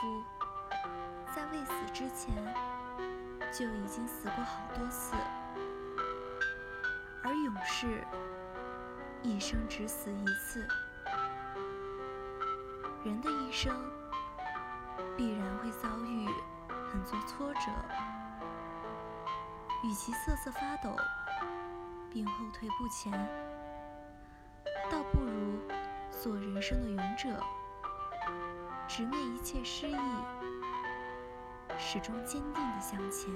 夫，在未死之前就已经死过好多次，而勇士一生只死一次。人的一生必然会遭遇很多挫折，与其瑟瑟发抖并后退不前，倒不如做人生的勇者，直面一切失意，始终坚定地向前。